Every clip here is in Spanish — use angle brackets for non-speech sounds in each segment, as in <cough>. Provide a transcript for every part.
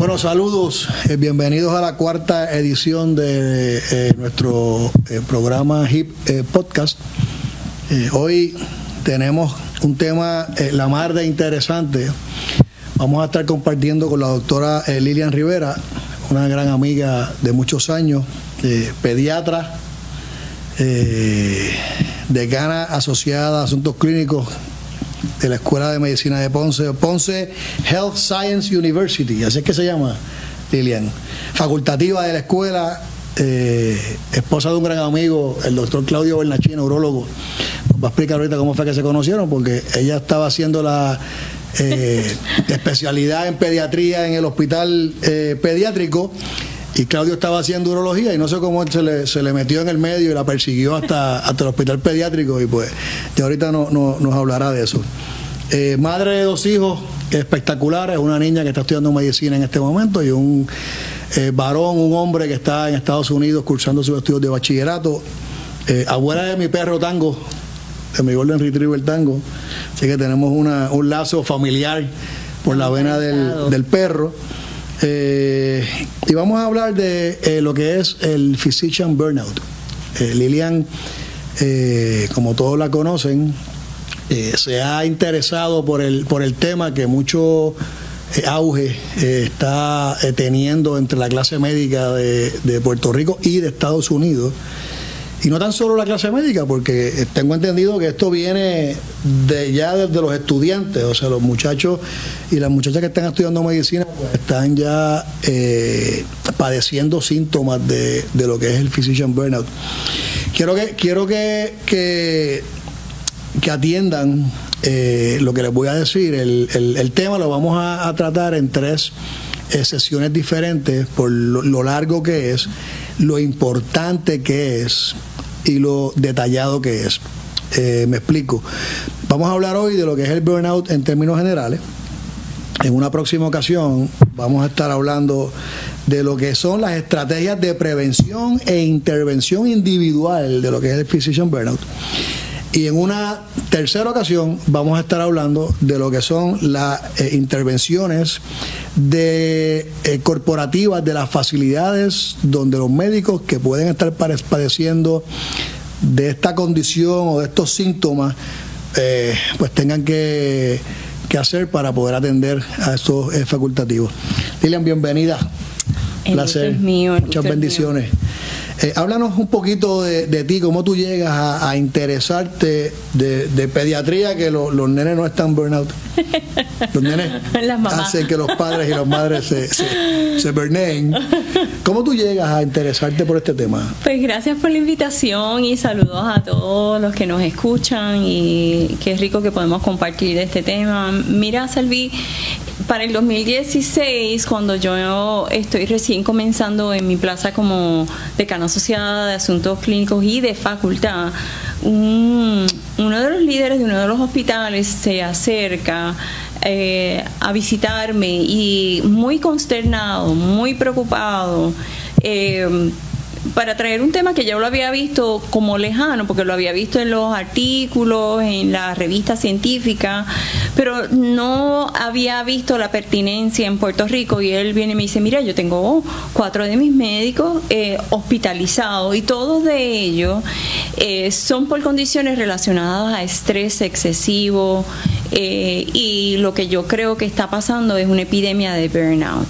Bueno, saludos, eh, bienvenidos a la cuarta edición de eh, nuestro eh, programa HIP Podcast. hoy tenemos un tema la más de interesante. Vamos a estar compartiendo con la doctora Lilian Rivera, una gran amiga de muchos años, pediatra, decana asociada a asuntos clínicos de la Escuela de Medicina de Ponce, Ponce Health Science University, así es que se llama Lilian, facultativa de la escuela, eh, esposa de un gran amigo, el doctor Claudio Bernachino, urologo. Nos va a explicar ahorita cómo fue que se conocieron, porque ella estaba haciendo la eh, <laughs> especialidad en pediatría en el hospital eh, pediátrico y Claudio estaba haciendo urología y no sé cómo se le, se le metió en el medio y la persiguió hasta, hasta el hospital pediátrico y pues de ahorita no, nos hablará de eso. Eh, madre de dos hijos espectaculares, una niña que está estudiando medicina en este momento y un eh, varón, un hombre que está en Estados Unidos cursando sus estudios de bachillerato. Eh, abuela de mi perro Tango, de mi Golden Retriever Tango. Así que tenemos una, un lazo familiar por la vena del, del perro. Eh, y vamos a hablar de eh, lo que es el Physician Burnout. Eh, Lilian, como todos la conocen, se ha interesado por el, por el tema que mucho auge está teniendo entre la clase médica de, de Puerto Rico y de Estados Unidos y no tan solo la clase médica, porque tengo entendido que esto viene de ya desde los estudiantes, o sea, los muchachos y las muchachas que están estudiando medicina pues, están ya eh, padeciendo síntomas de, lo que es el physician burnout. Quiero que, quiero que, que, atiendan eh, lo que les voy a decir. El, tema lo vamos a, tratar en tres eh, sesiones diferentes por lo largo que es, lo importante que es y lo detallado que es. Eh, me explico. Vamos a hablar hoy de lo que es el burnout en términos generales. En una próxima ocasión vamos a estar hablando de lo que son las estrategias de prevención e intervención individual de lo que es el physician burnout. Y en una tercera ocasión vamos a estar hablando de lo que son las eh, intervenciones de eh, corporativas de las facilidades donde los médicos que pueden estar padeciendo de esta condición o de estos síntomas eh, pues tengan que, hacer para poder atender a estos facultativos. Lilian, bienvenida. Placer. Muchas bendiciones. Eh, háblanos un poquito de, ti, cómo tú llegas a, interesarte de, pediatría, que los nenes no están burnout. Los nenes <laughs> hacen que los padres y las madres se, se, burneen. ¿Cómo tú llegas a interesarte por este tema? Pues gracias por la invitación y saludos a todos los que nos escuchan y qué rico que podemos compartir este tema. Mira, Salvi, para el 2016, cuando yo estoy recién comenzando en mi plaza como decano asociada de asuntos clínicos y de facultad, uno de los líderes de uno de los hospitales se acerca eh, a visitarme y muy consternado, muy preocupado. Eh, para traer un tema que yo lo había visto como lejano, porque lo había visto en los artículos, en la revista científica, pero no había visto la pertinencia en Puerto Rico. Y él viene y me dice, mira, yo tengo cuatro de mis médicos eh, hospitalizados y todos de ellos eh, son por condiciones relacionadas a estrés excesivo eh, y lo que yo creo que está pasando es una epidemia de burnout.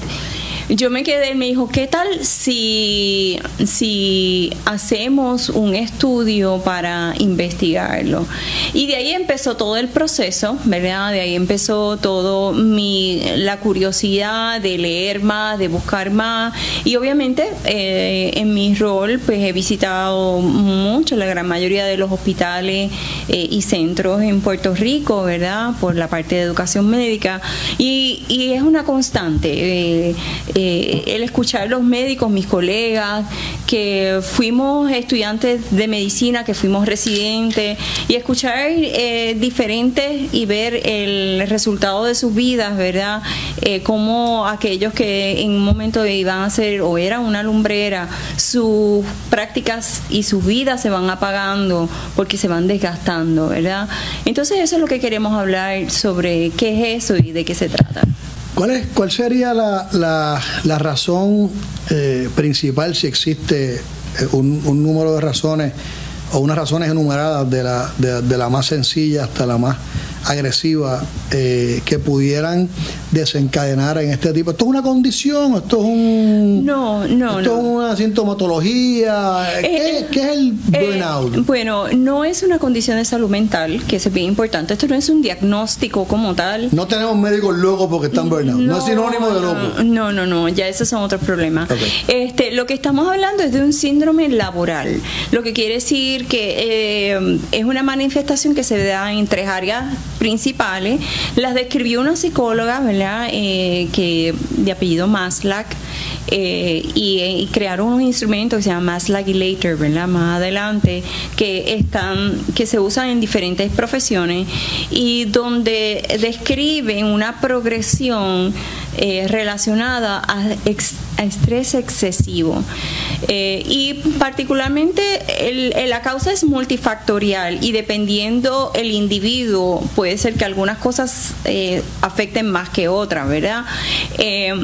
Yo me quedé, me dijo, ¿qué tal si, si hacemos un estudio para investigarlo? Y de ahí empezó todo el proceso, ¿verdad? De ahí empezó todo mi, la curiosidad de leer más, de buscar más. Y obviamente eh, en mi rol, pues he visitado mucho, la gran mayoría de los hospitales eh, y centros en Puerto Rico, ¿verdad? Por la parte de educación médica. Y, y es una constante. Eh, eh, el escuchar los médicos, mis colegas, que fuimos estudiantes de medicina, que fuimos residentes, y escuchar eh, diferentes y ver el resultado de sus vidas, ¿verdad? Eh, como aquellos que en un momento iban a ser o eran una lumbrera, sus prácticas y sus vidas se van apagando porque se van desgastando, ¿verdad? Entonces eso es lo que queremos hablar sobre qué es eso y de qué se trata. ¿Cuál, es, cuál sería la, la, la razón eh, principal si existe eh, un, un, número de razones o unas razones enumeradas de la, de, de la más sencilla hasta la más agresiva eh, que pudieran desencadenar en este tipo. ¿Esto es una condición? ¿Esto es un.? No, no. ¿Esto es una sintomatología? ¿Qué, Eh, qué es el burnout? Eh, bueno, no es una condición de salud mental, que es bien importante. Esto no es un diagnóstico como tal. no tenemos médicos locos porque están burnout. No, es sinónimo de loco. No, no, no, ya esos son otros problemas. Este, lo que estamos hablando es de un síndrome laboral, lo que quiere decir que eh, es una manifestación que se da en tres áreas principales. Las describió una psicóloga, ¿verdad? Eh, que de apellido Maslach. eh, y, y crearon unos instrumentos que se llaman Maslach y Later, ¿verdad? Más adelante, que están, que se usan en diferentes profesiones y donde describen una progresión eh, relacionada a estrés excesivo. Eh, y particularmente el- la causa es multifactorial y dependiendo el individuo puede ser que algunas cosas eh, afecten más que otras, ¿verdad? Eh,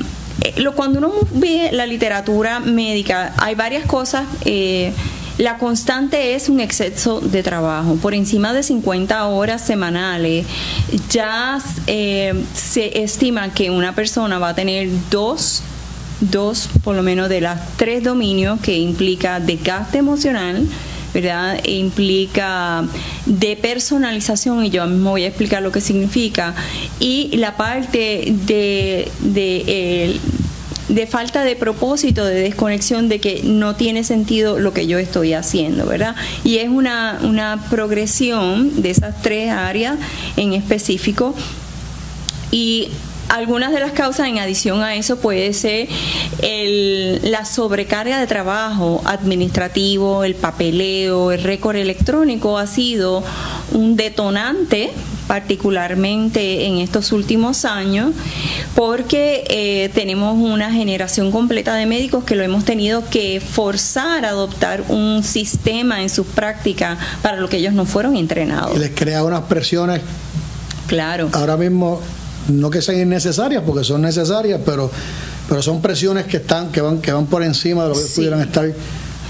eh, lo, cuando uno ve la literatura médica, hay varias cosas. eh, la constante es un exceso de trabajo. Por encima de 50 horas semanales, ya eh, se estima que una persona va a tener dos, dos por lo menos de las tres dominios que implica desgaste emocional, ¿verdad? E implica depersonalización, y yo mismo voy a explicar lo que significa, y la parte de, de de falta de propósito, de desconexión, de que no tiene sentido lo que yo estoy haciendo, ¿verdad? Y es una, una progresión de esas tres áreas en específico. Y algunas de las causas en adición a eso puede ser el- la sobrecarga de trabajo administrativo, el papeleo, el récord electrónico ha sido un detonante particularmente en estos últimos años porque eh, tenemos una generación completa de médicos que lo hemos tenido que forzar a adoptar un sistema en sus prácticas para lo que ellos no fueron entrenados. Y les crea unas presiones Claro. ahora mismo, no que sean innecesarias, porque son necesarias, pero, pero son presiones que están, que van, que van por encima de lo que Sí. pudieran estar.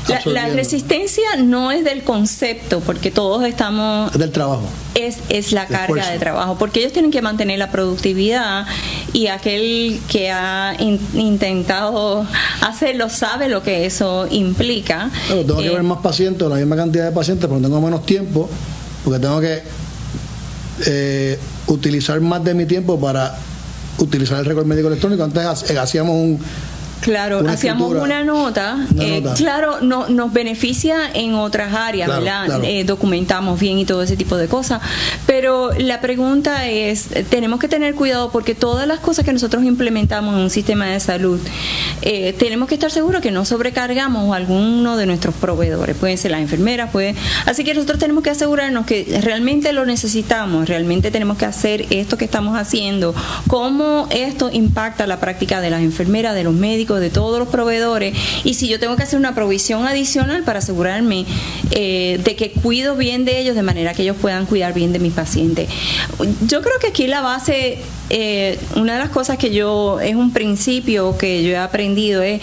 La, la resistencia no es del concepto, porque todos estamos Es del trabajo. es, es la carga esfuerzo. de trabajo, porque ellos tienen que mantener la productividad y aquel que ha in- intentado hacerlo sabe lo que eso implica. Claro, tengo que Eh, ver más pacientes, la misma cantidad de pacientes, pero tengo menos tiempo, porque tengo que eh, utilizar más de mi tiempo para utilizar el récord médico electrónico. Antes ha- hacíamos un. Claro, una hacíamos escritura, una nota, una eh, nota. claro, no, nos beneficia en otras áreas, Claro, ¿verdad? claro. Eh, documentamos bien y todo ese tipo de cosas, pero la pregunta es, tenemos que tener cuidado porque todas las cosas que nosotros implementamos en un sistema de salud, eh, tenemos que estar seguros que no sobrecargamos a alguno de nuestros proveedores, pueden ser las enfermeras, pueden... Así que nosotros tenemos que asegurarnos que realmente lo necesitamos, realmente tenemos que hacer esto que estamos haciendo, cómo esto impacta la práctica de las enfermeras, de los médicos, de todos los proveedores, y si yo tengo que hacer una provisión adicional para asegurarme eh, de que cuido bien de ellos de manera que ellos puedan cuidar bien de mis pacientes. Yo creo que aquí la base, eh, una de las cosas que yo, es un principio que yo he aprendido es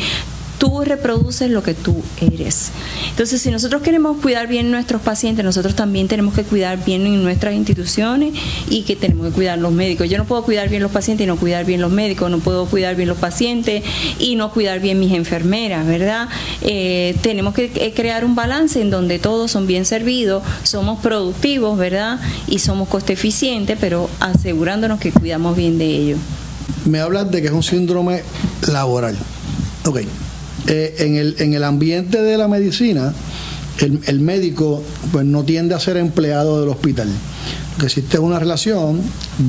tú reproduces lo que tú eres. Entonces, si nosotros queremos cuidar bien nuestros pacientes, nosotros también tenemos que cuidar bien en nuestras instituciones y que tenemos que cuidar los médicos. Yo no puedo cuidar bien los pacientes y no cuidar bien los médicos, no puedo cuidar bien los pacientes y no cuidar bien mis enfermeras, ¿verdad? Eh, tenemos que eh, crear un balance en donde todos son bien servidos, somos productivos, ¿verdad? Y somos coste eficientes, pero asegurándonos que cuidamos bien de ellos. Me hablas de que es un síndrome laboral. Ok. Eh, en, el, en el ambiente de la medicina, el, el médico pues no tiende a ser empleado del hospital. Existe una relación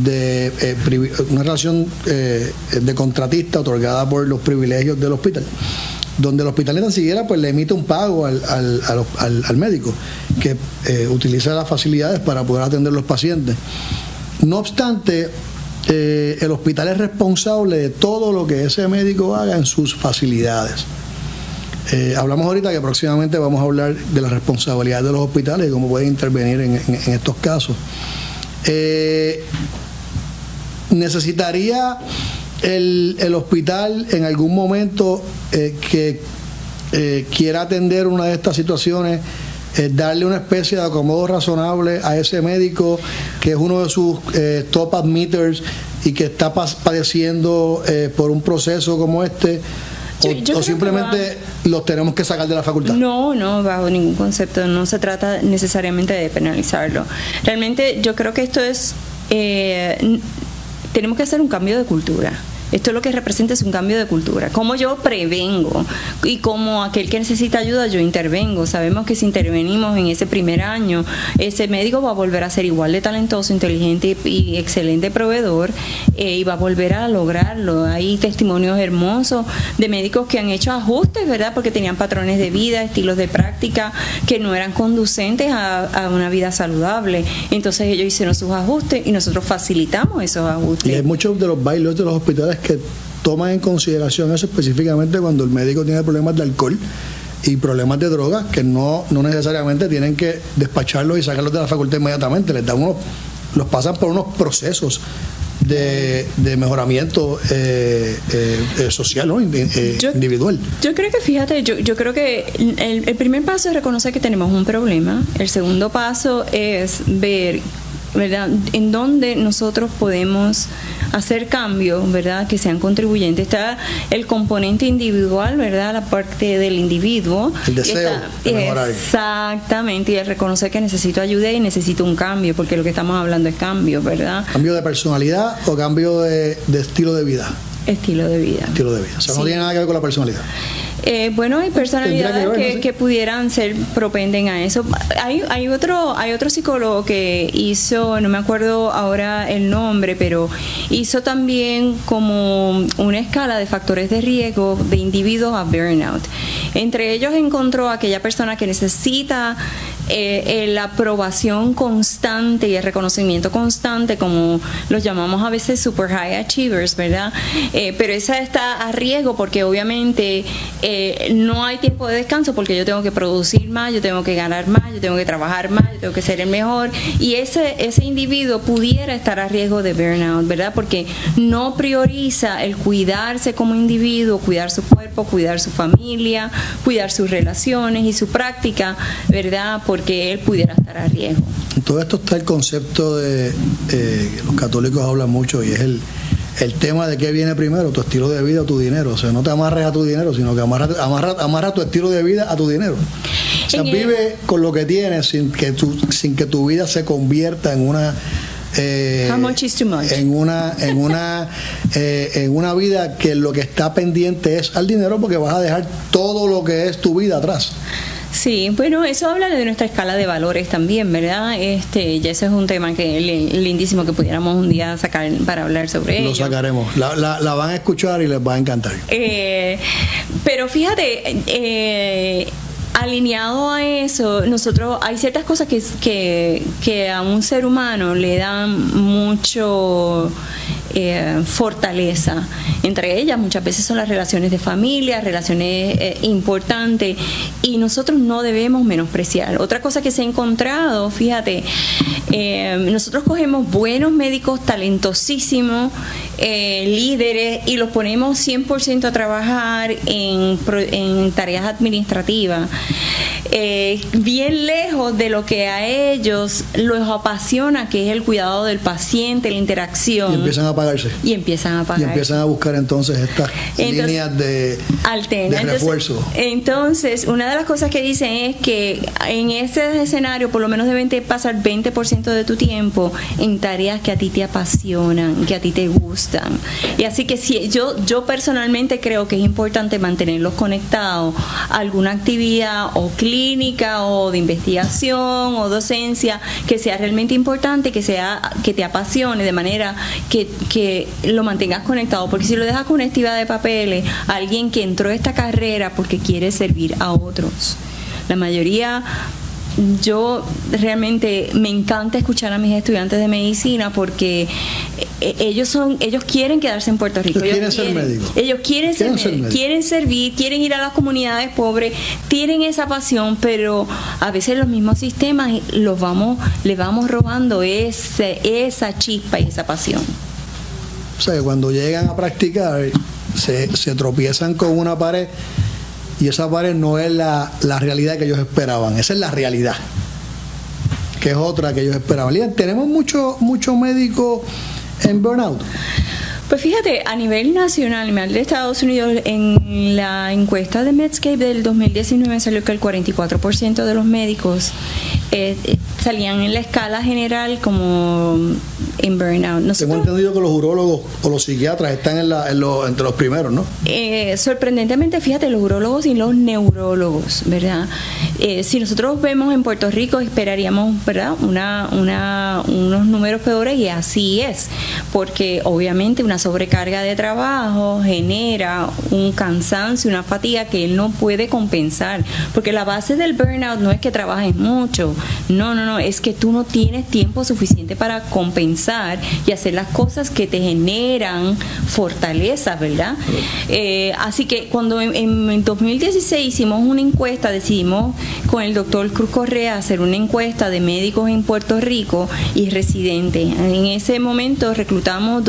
de eh, una relación eh, de contratista otorgada por los privilegios del hospital donde el hospital ni tan siquiera pues le emite un pago al, al, al- al- médico que utiliza las facilidades para poder atender los pacientes. No obstante, el hospital es responsable de todo lo que ese médico haga en sus facilidades. Eh, hablamos ahorita que próximamente vamos a hablar de la responsabilidad de los hospitales y cómo pueden intervenir en, estos casos. Eh, necesitaría el, el hospital en algún momento eh, que eh, quiera atender una de estas situaciones, darle una especie de acomodo razonable a ese médico que es uno de sus top admitters y que está padeciendo por un proceso como este? Yo- o, yo o simplemente los tenemos que sacar de la facultad. No, no, bajo ningún concepto. No se trata necesariamente de penalizarlo. Realmente yo creo que esto es... eh, tenemos que hacer un cambio de cultura. Esto lo que representa es un cambio de cultura. Como yo prevengo y como aquel que necesita ayuda yo intervengo. Sabemos que si intervenimos en ese primer año, ese médico va a volver a ser igual de talentoso, inteligente y, excelente proveedor eh, y va a volver a lograrlo. Hay testimonios hermosos de médicos que han hecho ajustes, ¿verdad? Porque tenían patrones de vida, estilos de práctica que no eran conducentes a, a una vida saludable. Entonces ellos hicieron sus ajustes y nosotros facilitamos esos ajustes. Y hay muchos de los bailos de los hospitales que toman en consideración eso específicamente cuando el médico tiene problemas de alcohol y problemas de drogas que no, no necesariamente tienen que despacharlos y sacarlos de la facultad inmediatamente, les dan unos, los pasan por unos procesos de, de mejoramiento eh, eh, eh, social, eh, Yo- individual. Yo creo que, fíjate, yo, yo creo que el, el primer paso es reconocer que tenemos un problema. El segundo paso es ver, ¿verdad?, en dónde nosotros podemos hacer cambios, ¿verdad?, que sean contribuyentes. Está el componente individual, ¿verdad?, la parte del individuo. El deseo Está- de mejorar. Exactamente, y el reconocer que necesito ayuda y necesito un cambio, porque lo que estamos hablando es cambio, ¿verdad? ¿Cambio de personalidad o cambio de, de estilo de vida? Estilo de vida. Estilo de vida. O sea, no tiene nada que ver con la personalidad. Eh, bueno, hay personalidades que pudieran ser propenden a eso. Hay, hay otro hay otro psicólogo que hizo, no me acuerdo ahora el nombre, pero hizo también como una escala de factores de riesgo de individuos a burnout. Entre ellos encontró a aquella persona que necesita eh, eh, la aprobación constante y el reconocimiento constante, como los llamamos a veces super high achievers, ¿verdad? Eh, pero esa está a riesgo porque obviamente eh, no hay tiempo de descanso porque yo tengo que producir más, yo tengo que ganar más, yo tengo que trabajar más, yo tengo que ser el mejor y ese, ese individuo pudiera estar a riesgo de burnout, ¿verdad? Porque no prioriza el cuidarse como individuo, cuidar su cuerpo, cuidar su familia, cuidar sus relaciones y su práctica, ¿verdad? Porque él pudiera estar a riesgo. En todo esto está el concepto de, eh, los católicos hablan mucho y es el, el tema de qué viene primero, tu estilo de vida o tu dinero. O sea, no te amarres a tu dinero, sino que amarra, amarra, amarra tu estilo de vida a tu dinero. O sea, vive con lo que tienes sin que tu, sin que tu vida se convierta en una eh, How much is too much? en una en una <laughs> eh, en una vida que lo que está pendiente es al dinero porque vas a dejar todo lo que es tu vida atrás. Sí, bueno, eso habla de nuestra escala de valores también, ¿verdad? Este, ya ese es un tema que li- lindísimo que pudiéramos un día sacar para hablar sobre Lo ello. sacaremos. La, la- la van a escuchar y les va a encantar. Eh, pero fíjate, eh, alineado a eso, nosotros hay ciertas cosas que, que, a un ser humano le dan mucho eh, fortaleza. Entre ellas muchas veces son las relaciones de familia, relaciones eh, importantes, y nosotros no debemos menospreciar. Otra cosa que se ha encontrado, fíjate, eh, nosotros cogemos buenos médicos talentosísimos, eh, líderes, y los ponemos 100% a trabajar en, en tareas administrativas, eh, bien lejos de lo que a ellos los apasiona, que es el cuidado del paciente, la interacción. Y empiezan a apagarse. Y empiezan a Y pagar. empiezan a buscar entonces estas Entonces, líneas de, alterna. de Entonces- refuerzo. Entonces, una de las cosas que dicen es que en ese escenario por lo menos deben de pasar 20% de tu tiempo en tareas que a ti te apasionan, que a ti te gustan. Y así que si yo yo personalmente creo que es importante mantenerlos conectados a alguna actividad o clínica o de investigación o docencia que sea realmente importante, que sea que te apasione de manera que, que lo mantengas conectado, porque si lo dejas con una actividad de papeles, alguien que entró a esta carrera porque quiere servir a otros. La mayoría yo realmente me encanta escuchar a mis estudiantes de medicina porque eh, ellos son ellos quieren quedarse en Puerto Rico. Ellos quieren ser médicos. Ellos quieren, Quieren ser médicos. quieren servir, quieren ir a las comunidades pobres, tienen esa pasión, pero a veces los mismos sistemas los vamos, les vamos robando ese, esa chispa y esa pasión. O sea, que cuando llegan a practicar, se, se tropiezan con una pared y esa pared no es la, la realidad que ellos esperaban, esa es la realidad, que es otra que ellos esperaban. Tenemos muchos mucho médicos en burnout. Pues fíjate, a nivel nacional, de Estados Unidos, en la encuesta de Medscape del 2019 salió que el 44% de los médicos eh, salían en la escala general como en burnout. Tengo entendido que los urólogos o los psiquiatras están en la, entre los primeros, ¿no? Eh, sorprendentemente, fíjate, los urólogos y los neurólogos, ¿verdad? Eh, si nosotros vemos en Puerto Rico, esperaríamos, ¿verdad? Una, una, unos números peores y así es, porque obviamente una sobrecarga de trabajo genera un cansancio, una fatiga que él no puede compensar, porque la base del burnout no es que trabajes mucho, no, no, no, es que tú no tienes tiempo suficiente para compensar y hacer las cosas que te generan fortaleza, ¿verdad? Eh, así que cuando en, en 2016 hicimos una encuesta, decidimos con el doctor Cruz Correa hacer una encuesta de médicos en Puerto Rico y residentes. En ese momento reclutamos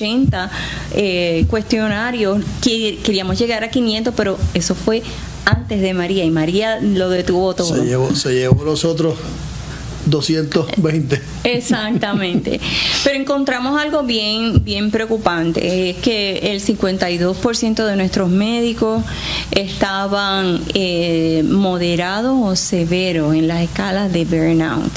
280 eh, cuestionarios, queríamos llegar a 500, pero eso fue antes de María y María lo detuvo todo. Se llevó, se llevó los otros 220. Exactamente. Pero encontramos algo bien, bien preocupante, es que el 52% de nuestros médicos estaban eh, moderados o severos en las escalas de burnout.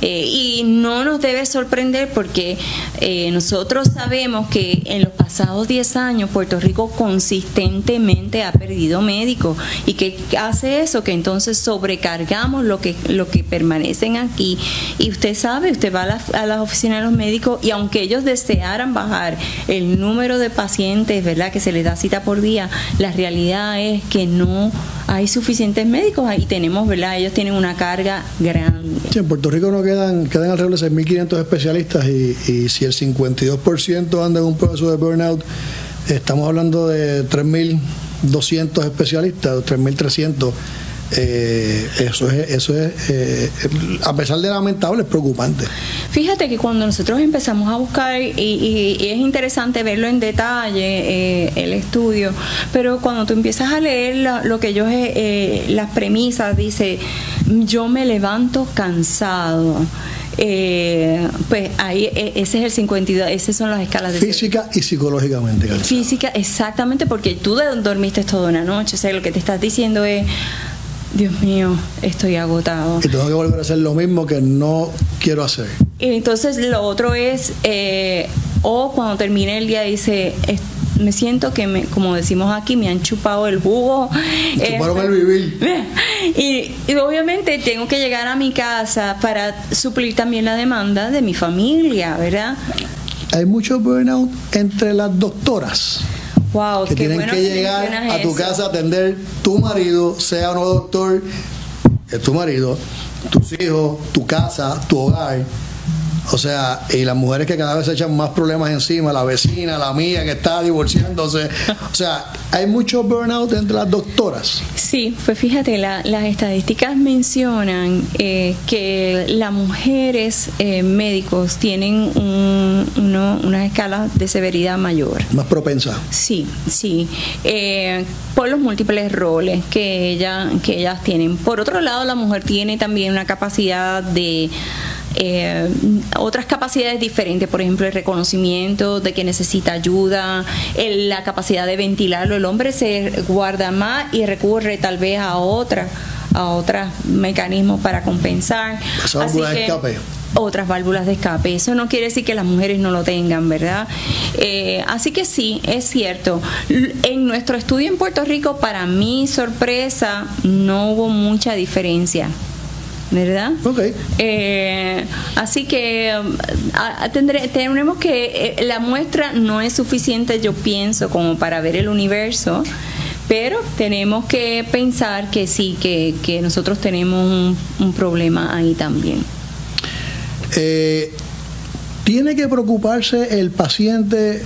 Eh, y no nos debe sorprender porque eh, nosotros sabemos que en los pasados 10 años Puerto Rico consistentemente ha perdido médicos y que hace eso, que entonces sobrecargamos lo que, lo que permanecen aquí. Y usted sabe, usted va a, a las oficinas de los médicos y aunque ellos desearan bajar el número de pacientes, ¿verdad? Que se les da cita por día, la realidad es que no hay suficientes médicos y tenemos, ¿verdad? Ellos tienen una carga grande. Sí, en Puerto Rico quedan, quedan alrededor de 6.500 especialistas y, y, si el 52% anda en un proceso de burnout, estamos hablando de 3.200 especialistas, 3.300 eh, eso es, eso es eh, a pesar de lamentable, es preocupante. Fíjate que cuando nosotros empezamos a buscar, y, es interesante verlo en detalle, eh, el estudio, pero cuando tú empiezas a leer lo que ellos, las premisas, dice, yo me levanto cansado. pues ahí ese es el 52, esas son las escalas de física y psicológicamente. Física, exactamente, porque tú dormiste toda una noche, o sea, lo que te estás diciendo es Dios mío, estoy agotado. Y tengo que volver a hacer lo mismo que no quiero hacer. Y entonces lo otro es, eh, o cuando termine el día dice, me siento que, me, como decimos aquí, me han chupado el jugo. Chuparon el vivir. <laughs> Y, y, obviamente tengo que llegar a mi casa para suplir también la demanda de mi familia, ¿verdad? Hay mucho burnout entre las doctoras que tienen que llegar a tu casa a atender tu marido, sea o no doctor, es tu marido, tus hijos, tu casa, tu hogar o sea, y las mujeres que cada vez se echan más problemas encima, la vecina, la mía que está divorciándose. O sea, hay mucho burnout entre las doctoras. Sí, pues fíjate, las estadísticas mencionan eh, que las mujeres eh, médicos tienen un, una escala de severidad mayor. Más propensa. Sí, sí. Eh, por los múltiples roles que, ella, que ellas tienen. Por otro lado, la mujer tiene también una capacidad de eh, otras capacidades diferentes, por ejemplo, el reconocimiento de que necesita ayuda, la capacidad de ventilarlo. El hombre se guarda más y recurre tal vez a otra a otros mecanismos para compensar. Así que, otras válvulas de escape. Eso no quiere decir que las mujeres no lo tengan, ¿verdad? Eh, así que sí, es cierto. En nuestro estudio en Puerto Rico, para mi sorpresa, no hubo mucha diferencia. ¿Verdad? Ok. Eh, así que um, tendré, tenemos que, eh, la muestra no es suficiente, yo pienso, como para ver el universo, pero tenemos que pensar que sí, que, que nosotros tenemos un, problema ahí también. Eh, ¿Tiene que preocuparse el paciente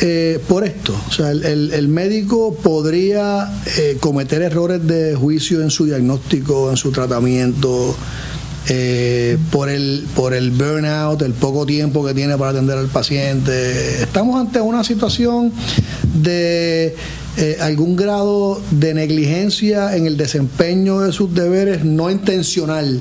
eh, por esto. O sea, el, médico podría eh, cometer errores de juicio en su diagnóstico, en su tratamiento. eh, por, el, por el burnout, el poco tiempo que tiene para atender al paciente. Estamos ante una situación de eh, algún grado de negligencia en el desempeño de sus deberes no intencional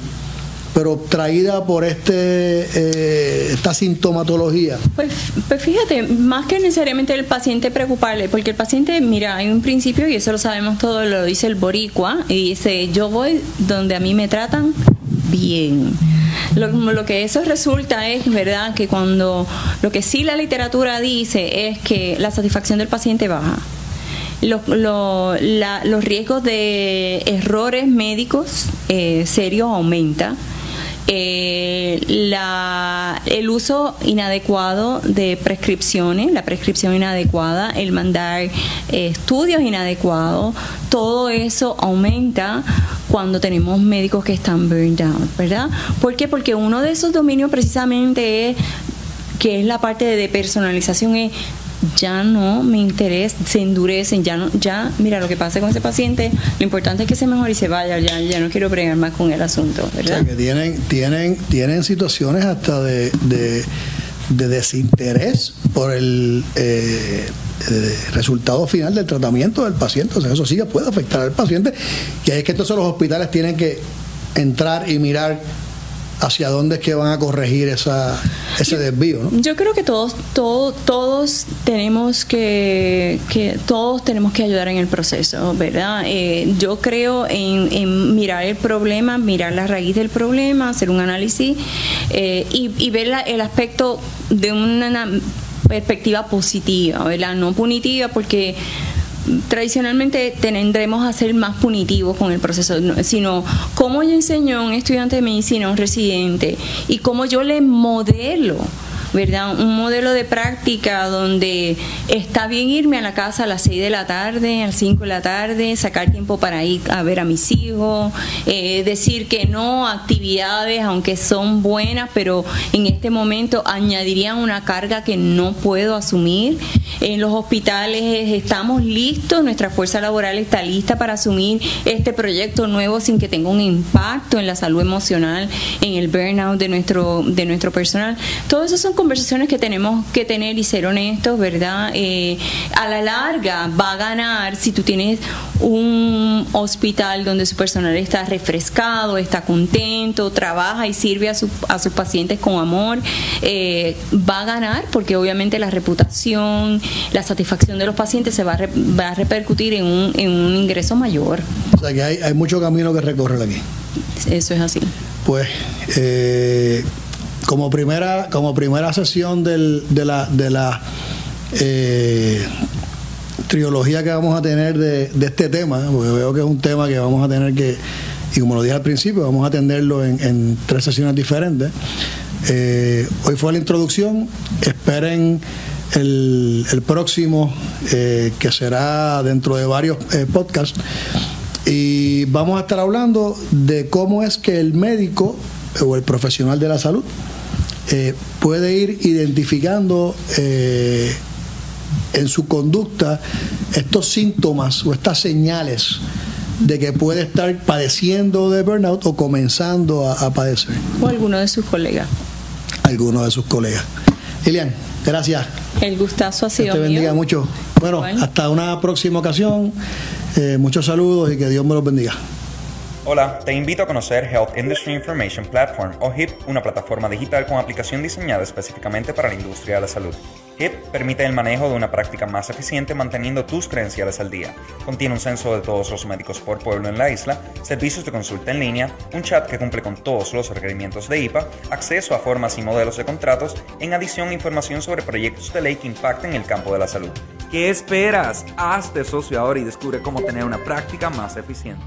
pero traída por este eh, esta sintomatología? Pues, pues, fíjate, más que necesariamente el paciente preocuparle, porque el paciente, mira, hay un principio, y eso lo sabemos todos, lo dice el boricua, y dice, yo voy donde a mí me tratan bien. Lo, lo, que eso resulta es, ¿verdad?, que cuando lo que sí la literatura dice es que la satisfacción del paciente baja. Los, los riesgos de errores médicos eh, serios aumenta eh, la, el uso inadecuado de prescripciones, la prescripción inadecuada, el mandar eh, estudios inadecuados, todo eso aumenta cuando tenemos médicos que están burned out, ¿verdad? ¿Por qué? Porque uno de esos dominios precisamente es que es la parte de personalización ya no me interesa, se endurecen, ya no, ya, mira lo que pasa con ese paciente, lo importante es que se mejore y se vaya, ya, ya no quiero bregar más con el asunto, ¿verdad? O sea, que tienen, tienen, tienen situaciones hasta de, de, desinterés por el eh, eh, resultado final del tratamiento del paciente, o sea, eso sí puede afectar al paciente, y es que entonces los hospitales tienen que entrar y mirar hacia dónde es que van a corregir esa, ese desvío, ¿no? Yo creo que todos, todos, todos tenemos que, que, todos tenemos que ayudar en el proceso, ¿verdad? Eh, yo creo en, mirar el problema, mirar la raíz del problema, hacer un análisis eh, y, y, ver el aspecto de una perspectiva positiva, ¿verdad? No punitiva, porque tradicionalmente tendremos a ser más punitivos con el proceso, sino cómo yo enseño a un estudiante de medicina, a un residente, y cómo yo le modelo ¿verdad? Un modelo de práctica donde está bien irme a la casa a las 6 de la tarde, a las 5 de la tarde, sacar tiempo para ir a ver a mis hijos, eh, decir que no actividades, aunque son buenas, pero en este momento añadirían una carga que no puedo asumir. En los hospitales estamos listos, nuestra fuerza laboral está lista para asumir este proyecto nuevo sin que tenga un impacto en la salud emocional, en el burnout de nuestro, de nuestro personal. Todo eso son conversaciones que tenemos que tener y ser honestos, ¿verdad? Eh, a la larga va a ganar si tú tienes un hospital donde su personal está refrescado, está contento, trabaja y sirve a, a sus pacientes con amor, eh, va a ganar porque obviamente la reputación, la satisfacción de los pacientes se va a, va a repercutir en un, en un ingreso mayor. O sea que hay, hay mucho camino que recorrer aquí. Eso es así. Pues eh, como primera, como primera sesión de la, de la eh, trilogía que vamos a tener de, este tema, porque veo que es un tema que vamos a tener que, y como lo dije al principio, vamos a atenderlo en, tres sesiones diferentes. Eh, hoy fue la introducción, esperen el, próximo, eh, que será dentro de varios podcasts, y vamos a estar hablando de cómo es que el médico o el profesional de la salud eh, puede ir identificando eh, en su conducta estos síntomas o estas señales de que puede estar padeciendo de burnout o comenzando a, padecer. O alguno de sus colegas. Alguno de sus colegas. Lilian, gracias. El gustazo ha sido. Que te bendiga mucho. Bueno, hasta una próxima ocasión. Eh, muchos saludos y que Dios me los bendiga. Hola, te invito a conocer Health Industry Information Platform o HIP, una plataforma digital con aplicación diseñada específicamente para la industria de la salud. HIP permite el manejo de una práctica más eficiente manteniendo tus credenciales al día. Contiene un censo de todos los médicos por pueblo en la isla, servicios de consulta en línea, un chat que cumple con todos los requerimientos de IPA, acceso a formas y modelos de contratos, en adición información sobre proyectos de ley que impacten el campo de la salud. ¿Qué esperas? Hazte socio ahora y descubre cómo tener una práctica más eficiente.